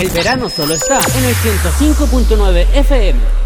El verano solo está en el 105.9 FM.